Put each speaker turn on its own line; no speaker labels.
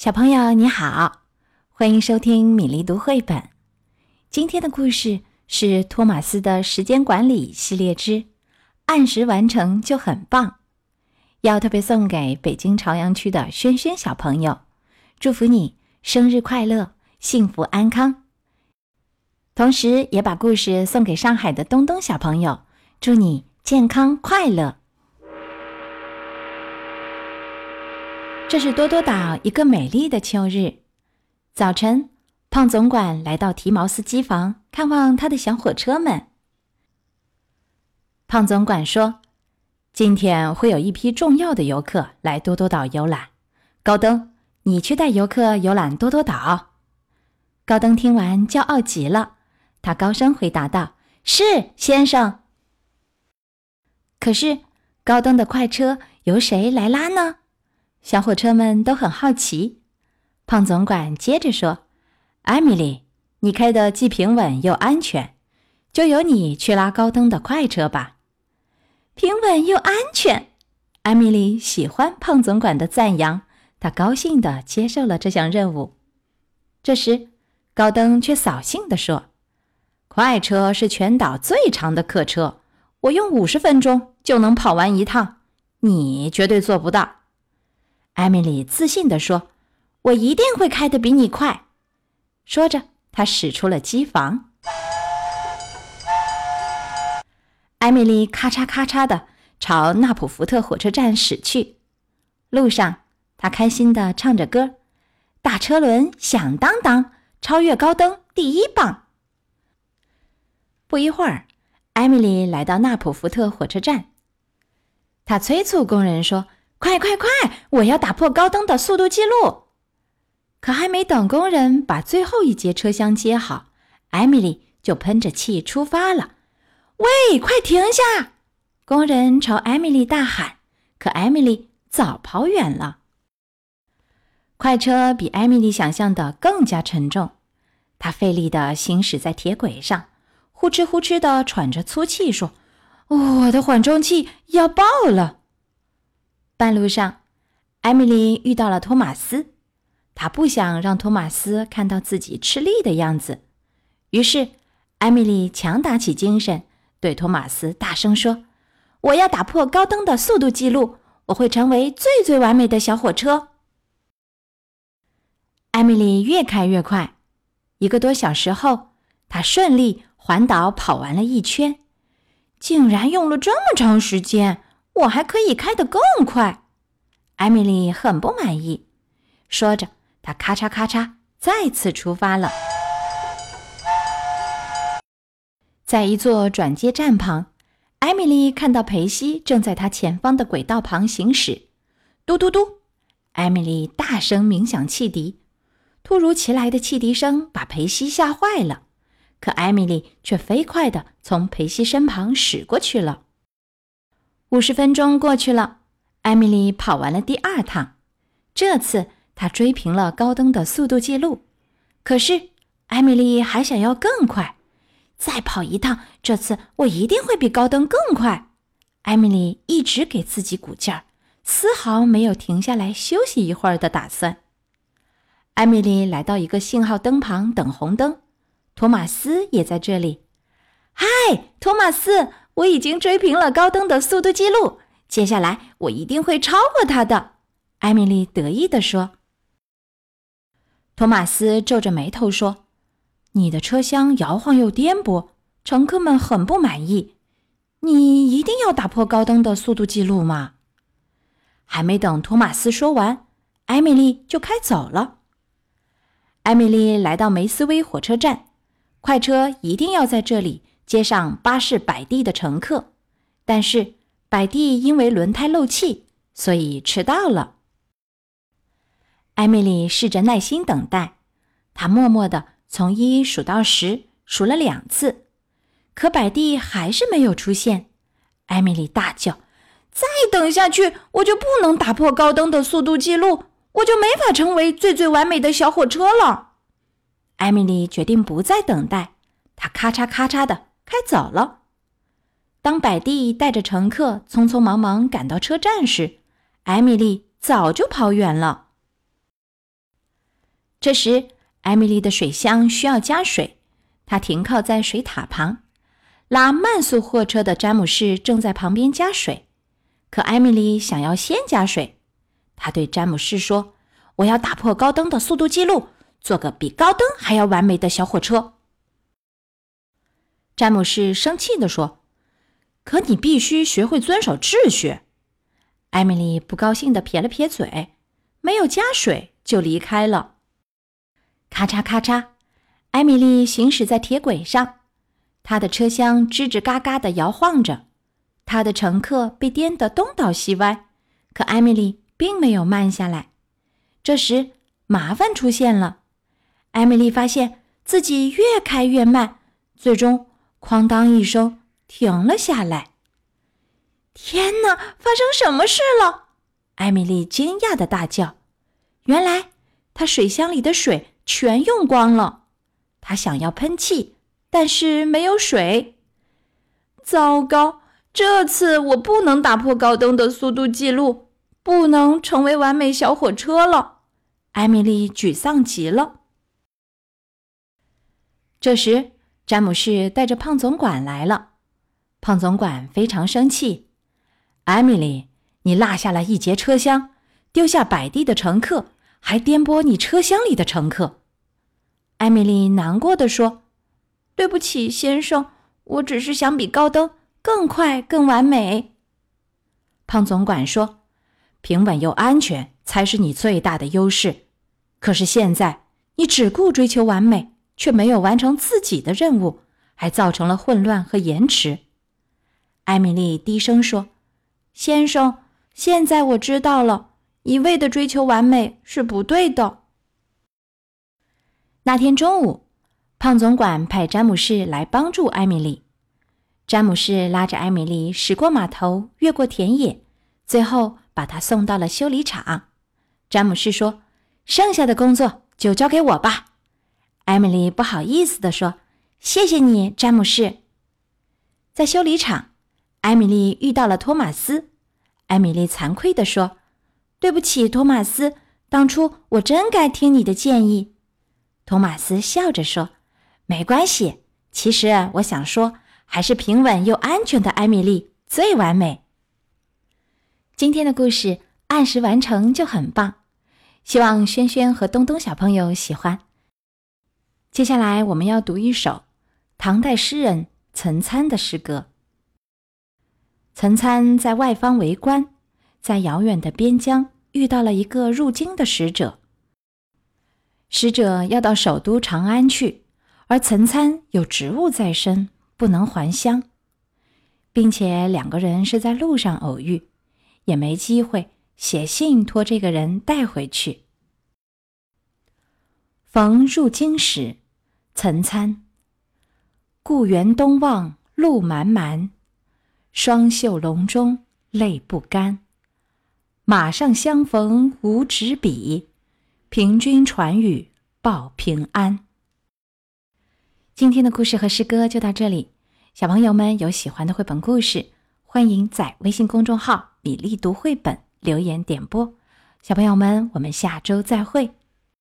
小朋友你好，欢迎收听米粒读绘本。今天的故事是托马斯的时间管理系列之“按时完成就很棒”，要特别送给北京朝阳区的轩轩小朋友，祝福你生日快乐，幸福安康。同时，也把故事送给上海的东东小朋友，祝你健康快乐。这是多多岛一个美丽的秋日，早晨，胖总管来到提毛斯机房看望他的小火车们。胖总管说：“今天会有一批重要的游客来多多岛游览，高登，你去带游客游览多多岛。”高登听完，骄傲极了，他高声回答道：“是，先生。”可是，高登的快车由谁来拉呢？小火车们都很好奇。胖总管接着说：“艾米丽，你开的既平稳又安全，就由你去拉高登的快车吧。”平稳又安全，艾米丽喜欢胖总管的赞扬，她高兴地接受了这项任务。这时，高登却扫兴地说：“快车是全岛最长的客车，我用五十分钟就能跑完一趟，你绝对做不到。”艾米丽自信地说：“我一定会开得比你快。”说着，她驶出了机房。艾米丽咔嚓咔嚓地朝纳普福特火车站驶去。路上，她开心地唱着歌：“大车轮响当当，超越高登第一棒。”不一会儿，艾米丽来到纳普福特火车站，她催促工人说。快快快！我要打破高登的速度记录。可还没等工人把最后一节车厢接好，艾米丽就喷着气出发了。喂，快停下！工人朝艾米丽大喊。可艾米丽早跑远了。快车比艾米丽想象的更加沉重，她费力地行驶在铁轨上，呼哧呼哧地喘着粗气，说：“我的缓冲器要爆了。”半路上，艾米丽遇到了托马斯。她不想让托马斯看到自己吃力的样子，于是艾米丽强打起精神，对托马斯大声说：“我要打破高登的速度记录，我会成为最最完美的小火车。”艾米丽越开越快，一个多小时后，她顺利环岛跑完了一圈，竟然用了这么长时间。我还可以开得更快，艾米丽很不满意。说着，她咔嚓咔嚓再次出发了。在一座转接站旁，艾米丽看到裴西正在她前方的轨道旁行驶。嘟嘟嘟！艾米丽大声鸣响汽笛。突如其来的汽笛声把裴西吓坏了，可艾米丽却飞快地从裴西身旁驶过去了。五十分钟过去了，艾米丽跑完了第二趟。这次她追平了高登的速度记录。可是艾米丽还想要更快，再跑一趟。这次我一定会比高登更快。艾米丽一直给自己鼓劲儿，丝毫没有停下来休息一会儿的打算。艾米丽来到一个信号灯旁等红灯，托马斯也在这里。嗨，托马斯。我已经追平了高登的速度记录，接下来我一定会超过他的。”艾米丽得意地说。托马斯皱着眉头说：“你的车厢摇晃又颠簸，乘客们很不满意。你一定要打破高登的速度记录吗？”还没等托马斯说完，艾米丽就开走了。艾米丽来到梅斯威火车站，快车一定要在这里。接上巴士摆地的乘客，但是摆地因为轮胎漏气，所以迟到了。艾米丽试着耐心等待，她默默地从一数到十，数了两次，可摆地还是没有出现。艾米丽大叫：“再等下去，我就不能打破高登的速度记录，我就没法成为最最完美的小火车了。”艾米丽决定不再等待，她咔嚓咔嚓的。开走了。当百蒂带着乘客匆匆忙忙赶到车站时，艾米丽早就跑远了。这时，艾米丽的水箱需要加水，她停靠在水塔旁。拉慢速货车的詹姆士正在旁边加水，可艾米丽想要先加水。她对詹姆士说：“我要打破高登的速度记录，做个比高登还要完美的小火车。”詹姆士生气地说：“可你必须学会遵守秩序。”艾米丽不高兴地撇了撇嘴，没有加水就离开了。咔嚓咔嚓，艾米丽行驶在铁轨上。他的车厢吱吱嘎嘎地摇晃着，他的乘客被颠得东倒西歪，可艾米丽并没有慢下来。这时，麻烦出现了。艾米丽发现自己越开越慢，最终“哐当”一声停了下来。天哪！发生什么事了？艾米丽惊讶的大叫：“原来，她水箱里的水全用光了。”她想要喷气。但是没有水，糟糕！这次我不能打破高登的速度记录，不能成为完美小火车了。艾米丽沮丧极了。这时，詹姆士带着胖总管来了。胖总管非常生气：“艾米丽，你落下了一节车厢，丢下摆地的乘客，还颠簸你车厢里的乘客。”艾米丽难过的说。对不起，先生，我只是想比高登更快、更完美。胖总管说：“平稳又安全才是你最大的优势。可是现在你只顾追求完美，却没有完成自己的任务，还造成了混乱和延迟。”艾米丽低声说：“先生，现在我知道了，一味的追求完美是不对的。”那天中午。胖总管派詹姆士来帮助艾米丽。詹姆士拉着艾米丽驶过码头，越过田野，最后把她送到了修理厂。詹姆士说：“剩下的工作就交给我吧。”艾米丽不好意思地说：“谢谢你，詹姆士。”在修理厂，艾米丽遇到了托马斯。艾米丽惭愧地说：“对不起，托马斯，当初我真该听你的建议。”托马斯笑着说。没关系，其实我想说，还是平稳又安全的艾米丽最完美。今天的故事按时完成就很棒，希望轩轩和东东小朋友喜欢。接下来我们要读一首唐代诗人岑参的诗歌。岑参在外方为官，在遥远的边疆遇到了一个入京的使者，使者要到首都长安去。而岑参有职务在身，不能还乡，并且两个人是在路上偶遇，也没机会写信托这个人带回去。逢入京时，岑参。故园东望路漫漫，双袖龙钟泪不干。马上相逢无纸笔，凭君传语报平安。今天的故事和诗歌就到这里，小朋友们有喜欢的绘本故事，欢迎在微信公众号“米粒读绘本”留言点播。小朋友们，我们下周再会。